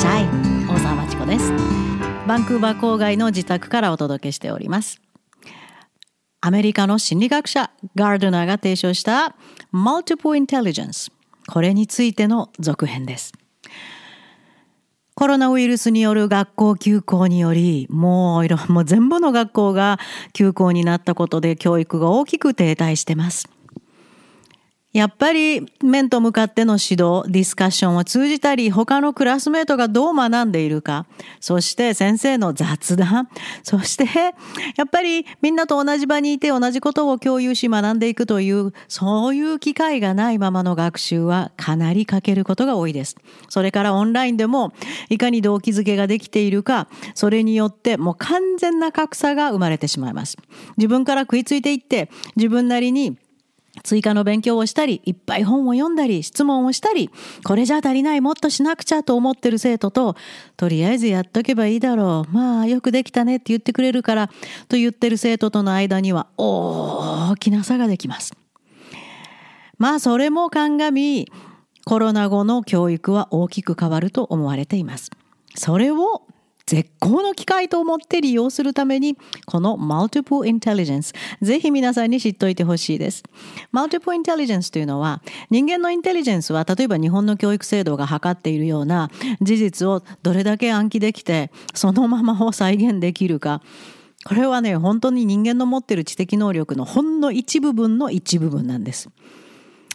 しゃい。大沢まちこです。バンクーバー郊外の自宅からお届けしております。アメリカの心理学者ガードナーが提唱した Multiple Intelligence これについての続編です。コロナウイルスによる学校休校によりもういろもう全部の学校が休校になったことで教育が大きく停滞してます。やっぱり面と向かっての指導、ディスカッションを通じたり、他のクラスメートがどう学んでいるか、そして先生の雑談、そしてやっぱりみんなと同じ場にいて同じことを共有し学んでいくという、そういう機会がないままの学習はかなり欠けることが多いです。それからオンラインでもいかに動機づけができているか、それによってもう完全な格差が生まれてしまいます。自分から食いついていって、自分なりに追加の勉強をしたり、いっぱい本を読んだり、質問をしたり、これじゃ足りない、もっとしなくちゃと思ってる生徒と、とりあえずやっとけばいいだろう。まあ、よくできたねって言ってくれるから、と言ってる生徒との間には大きな差ができます。まあ、それも鑑み、コロナ後の教育は大きく変わると思われています。それを絶好の機会と思って利用するために、この Multiple Intelligence、ぜひ皆さんに知っておいてほしいです。Multiple Intelligence というのは、人間のインテリジェンスは、例えば日本の教育制度が測っているような事実をどれだけ暗記できて、そのままを再現できるか、これはね、本当に人間の持っている知的能力のほんの一部分の一部分なんです。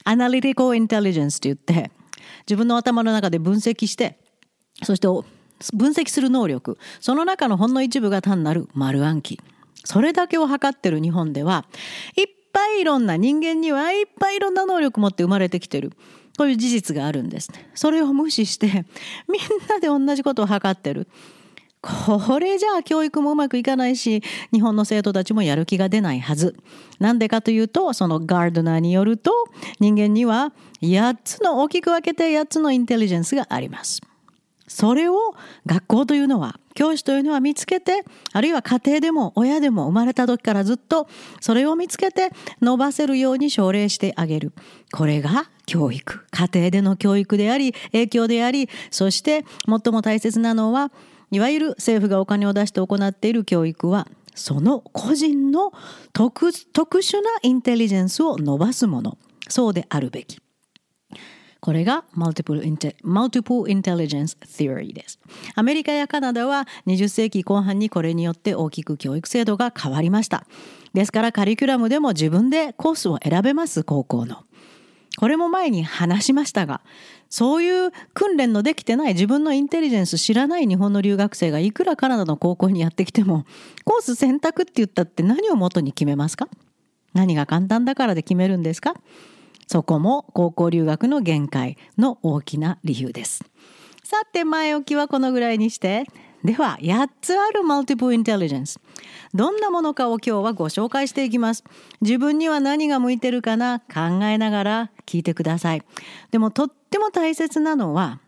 アナリティコインテリジェンスと言って、自分の頭の中で分析して、そして分析する能力。その中のほんの一部が単なる丸暗記。それだけを測ってる日本ではいっぱいいろんな人間にはいっぱいいろんな能力持って生まれてきてる。こういう事実があるんです。それを無視してみんなで同じことを測ってる。これじゃあ教育もうまくいかないし日本の生徒たちもやる気が出ないはず。なんでかというとそのガードナーによると人間には8つの大きく分けて8つのインテリジェンスがあります。それを学校というのは教師というのは見つけてあるいは家庭でも親でも生まれた時からずっとそれを見つけて伸ばせるように奨励してあげる。これが教育。家庭での教育であり影響でありそして最も大切なのはいわゆる政府がお金を出して行っている教育はその個人の特殊なインテリジェンスを伸ばすもの。そうであるべき。これが Multiple, Multiple Intelligence Theory です。アメリカやカナダは20世紀後半にこれによって大きく教育制度が変わりました。ですからカリキュラムでも自分でコースを選べます高校の。これも前に話しましたがそういう訓練のできてない自分のインテリジェンス知らない日本の留学生がいくらカナダの高校にやってきてもコース選択って言ったって何をもとに決めますか？何が簡単だからで決めるんですか？そこも高校留学の限界の大きな理由です。さて前置きはこのぐらいにして。では8つあるマルティプルインテリジェンスどんなものかを今日はご紹介していきます。自分には何が向いてるかな？考えながら聞いてください。でもとっても大切なのは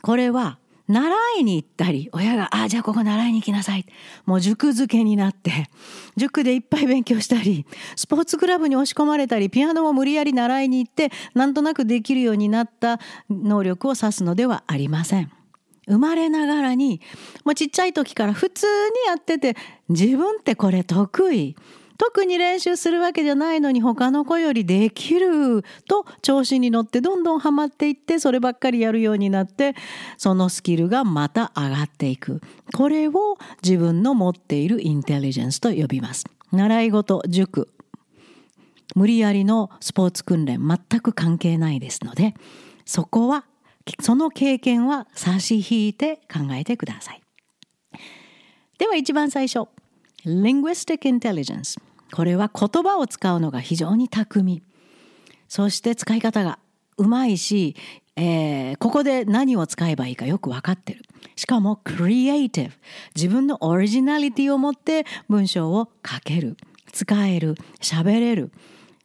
これは習いに行ったり親が「ああじゃあここ習いに行きなさい」もう塾漬けになって 塾でいっぱい勉強したりスポーツクラブに押し込まれたりピアノも無理やり習いに行ってなんとなくできるようになった能力を指すのではありません。生まれながらにもうちっちゃい時から普通にやってて自分ってこれ得意特に練習するわけじゃないのに他の子よりできると調子に乗ってどんどんハマっていってそればっかりやるようになってそのスキルがまた上がっていく。これを自分の持っているインテリジェンスと呼びます。習い事塾。無理やりのスポーツ訓練全く関係ないですのでそこはその経験は差し引いて考えてください。では一番最初。Linguistic Intelligence これは言葉を使うのが非常に巧み。そして使い方がうまいし、えー、ここで何を使えばいいかよく分かってる。しかもクリエイティブ自分のオリジナリティを持って文章を書ける。使える。喋れる。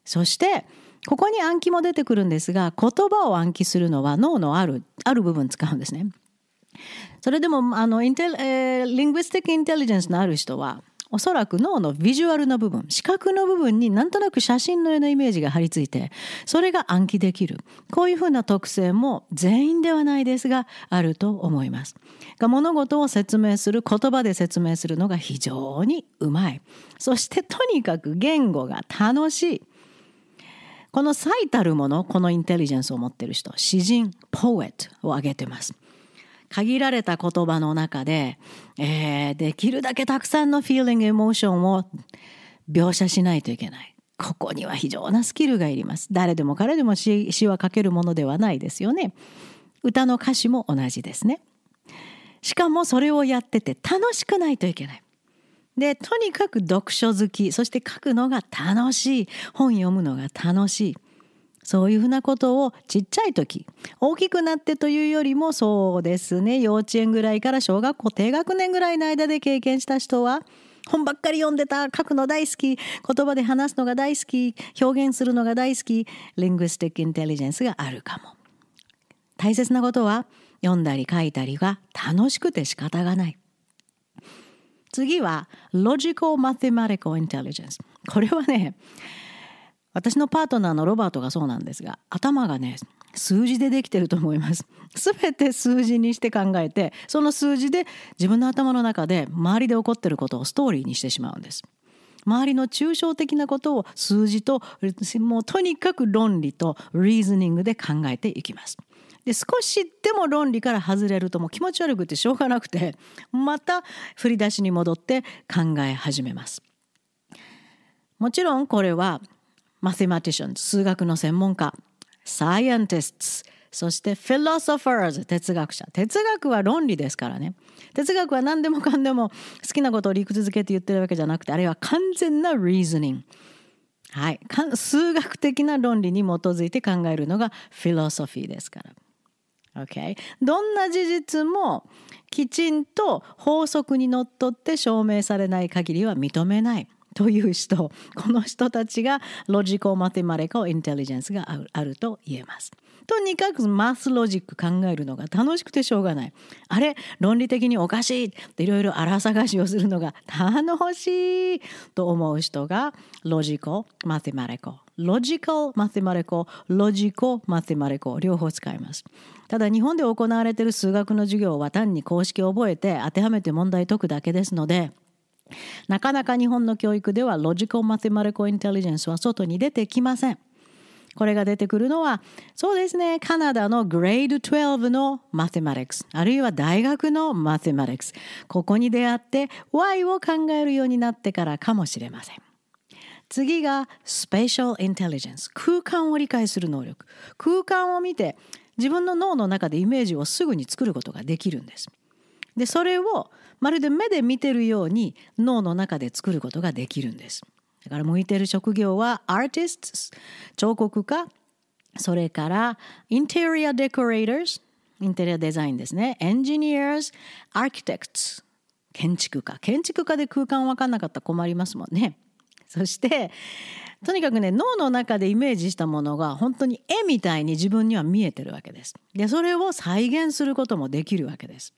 そしてここに暗記も出てくるんですが言葉を暗記するのは脳のあるある部分使うんですね。それでもあのインテ、えー、リングスティックインテリジェンスのある人はおそらく脳のビジュアルの部分視覚の部分になんとなく写真のようなイメージが張り付いてそれが暗記できる。こういうふうな特性も全員ではないですがあると思います。が物事を説明する言葉で説明するのが非常にうまい。そしてとにかく言語が楽しい。この最たるものこのインテリジェンスを持っている人詩人ポエットを挙げてます。限られた言葉の中で、えー、できるだけたくさんのフィーリング、エモーションを描写しないといけない。ここには非常なスキルがいります。誰でも彼でも詩詩は書けるものではないですよね。歌の歌詞も同じですね。しかもそれをやってて楽しくないといけない。で、とにかく読書好き、そして書くのが楽しい、本読むのが楽しい。そういうふうなことをちっちゃい時大きくなってというよりもそうですね。幼稚園ぐらいから小学校低学年ぐらいの間で経験した人は本ばっかり読んでた書くの大好き言葉で話すのが大好き表現するのが大好きリングスティックインテリジェンスがあるかも。大切なことは読んだり書いたりが楽しくて仕方がない。次は Logical Mathematical i n t e これはね私のパートナーのロバートがそうなんですが頭がね数字でできてると思います。全て数字にして考えてその数字で自分の頭の中で周りで起こってることをストーリーにしてしまうんです。周りの抽象的なことを数字ともうとにかく論理とリーズニングで考えていきます。で少しでも論理から外れるともう気持ち悪くてしょうがなくてまた振り出しに戻って考え始めます。もちろんこれはマセマティシャン数学の専門家サイエンティストそしてフィロソファーズ哲学者。哲学は論理ですからね。哲学は何でもかんでも好きなことを理屈づけて言ってるわけじゃなくてあれは完全なリーズニングはい、数学的な論理に基づいて考えるのがフィロソフィーですから。OK どんな事実もきちんと法則にのっとって証明されない限りは認めない。という人この人たちがロジコマテマレコインテリジェンスがあると言えます。とにかくマスロジック考えるのが楽しくてしょうがない。あれ論理的におかしいっていろいろ荒探しをするのが 楽しいと思う人がロジコマテマレコ。ロジカルマテマレコ、ロジコマテマレコ両方使います。ただ日本で行われている数学の授業は単に公式を覚えて当てはめて問題解くだけですのでなかなか日本の教育ではロジカルマテマリコインテリジェンスは外に出てきません。これが出てくるのはそうですねカナダのグレード12のマテマティクスあるいは大学のマテマティクスここに出会って Y を考えるようになってからかもしれません。次がスペシャルインテリジェンス空間を理解する能力空間を見て自分の脳の中でイメージをすぐに作ることができるんです。でそれをまるで目で見てるように脳の中で作ることができるんです。だから向いてる職業はアーティスト彫刻家それからインテリアデコレーターズインテリアデザインですねエンジニアーズアーキテクツ建築家建築家で空間分かんなかったら困りますもんね。そしてとにかくね脳の中でイメージしたものが本当に絵みたいに自分には見えてるわけです。でそれを再現することもできるわけです。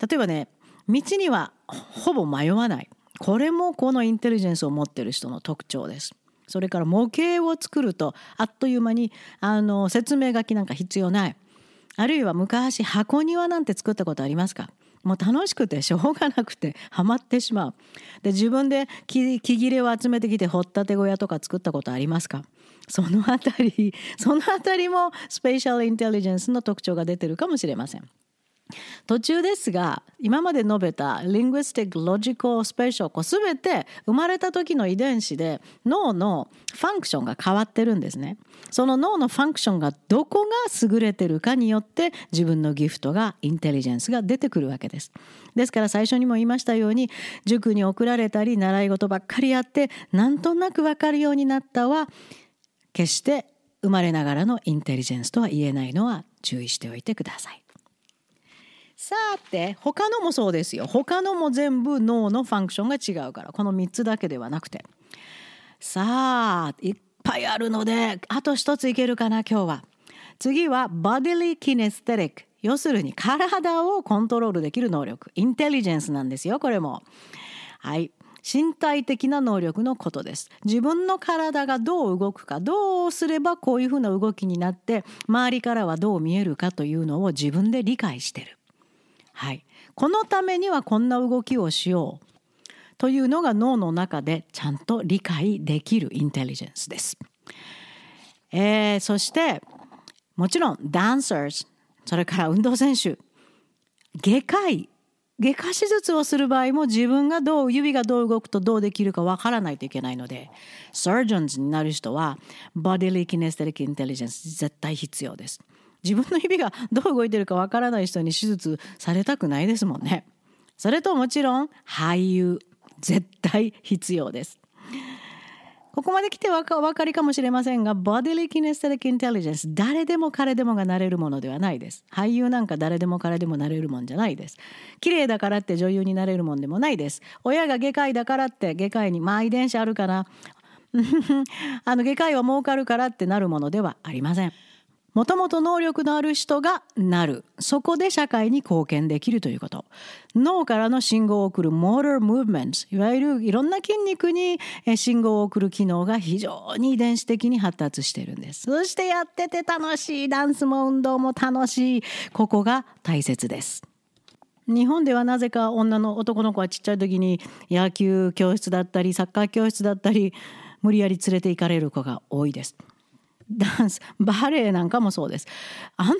例えばね道にはほぼ迷わないこれもこのインテリジェンスを持ってる人の特徴です。それから模型を作るとあっという間にあの説明書きなんか必要ない。あるいは昔箱庭なんて作ったことありますか？もう楽しくてしょうがなくてハマってしまう。で自分で木切れを集めてきて掘ったて小屋とか作ったことありますか？そのあたりそのあたりもスペシャルインテリジェンスの特徴が出てるかもしれません。途中ですが今まで述べた Linguistic Logical Spatial こう全て生まれた時の遺伝子で脳のファンクションが変わってるんですね。その脳のファンクションがどこが優れてるかによって自分のギフトがインテリジェンスが出てくるわけです。ですから最初にも言いましたように塾に送られたり習い事ばっかりやってなんとなく分かるようになったは決して生まれながらのインテリジェンスとは言えないのは注意しておいてください。さて他のもそうですよ。他のも全部脳のファンクションが違うから。この3つだけではなくて。さあいっぱいあるのであと1ついけるかな今日は。次はバディリーキネステリック要するに体をコントロールできる能力。インテリジェンスなんですよこれも。はい。身体的な能力のことです。自分の体がどう動くかどうすればこういうふうな動きになって周りからはどう見えるかというのを自分で理解してる。はいこのためにはこんな動きをしようというのが脳の中でちゃんと理解できるインテリジェンスです。えー、そしてもちろんダンサーズそれから運動選手外科医外科手術をする場合も自分がどう指がどう動くとどうできるかわからないといけないので surgeons になる人は bodily kinesthetic intelligence 絶対必要です。自分の指がどう動いてるかわからない人に手術されたくないですもんね。それともちろん俳優絶対必要です。ここまで来てお分かりかもしれませんが、bodily kinesthetic intelligence、誰でも彼でもがなれるものではないです。俳優なんか誰でも彼でもなれるもんじゃないです。綺麗だからって女優になれるもんでもないです。親が外科医だからって外科医に、まあ遺伝子あるかな。あの外科医は儲かるからってなるものではありません。もともと能力のある人がなる。そこで社会に貢献できるということ。脳からの信号を送る motor movements。いわゆるいろんな筋肉に信号を送る機能が非常に遺伝子的に発達しているんです。そしてやってて楽しい。ダンスも運動も楽しい。ここが大切です。日本ではなぜか女の男の子はちっちゃい時に野球教室だったりサッカー教室だったり無理やり連れて行かれる子が多いです。ダンスバレエなんかもそうです。あん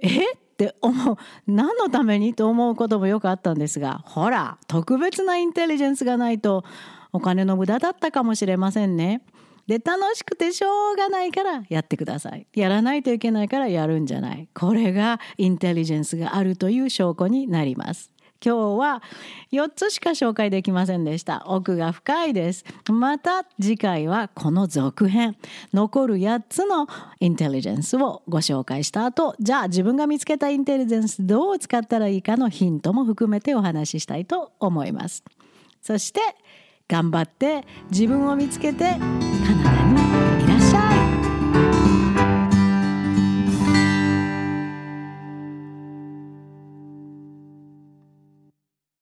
え？って思う何のためにと思うこともよくあったんですがほら特別なインテリジェンスがないとお金の無駄だったかもしれませんね。で楽しくてしょうがないからやってください。やらないといけないからやるんじゃない。これがインテリジェンスがあるという証拠になります。今日は4つしか紹介できませんでした。奥が深いです。また次回はこの続編、残る8つのインテリジェンスをご紹介した後、じゃあ自分が見つけたインテリジェンスどう使ったらいいかのヒントも含めてお話ししたいと思います。そして頑張って自分を見つけて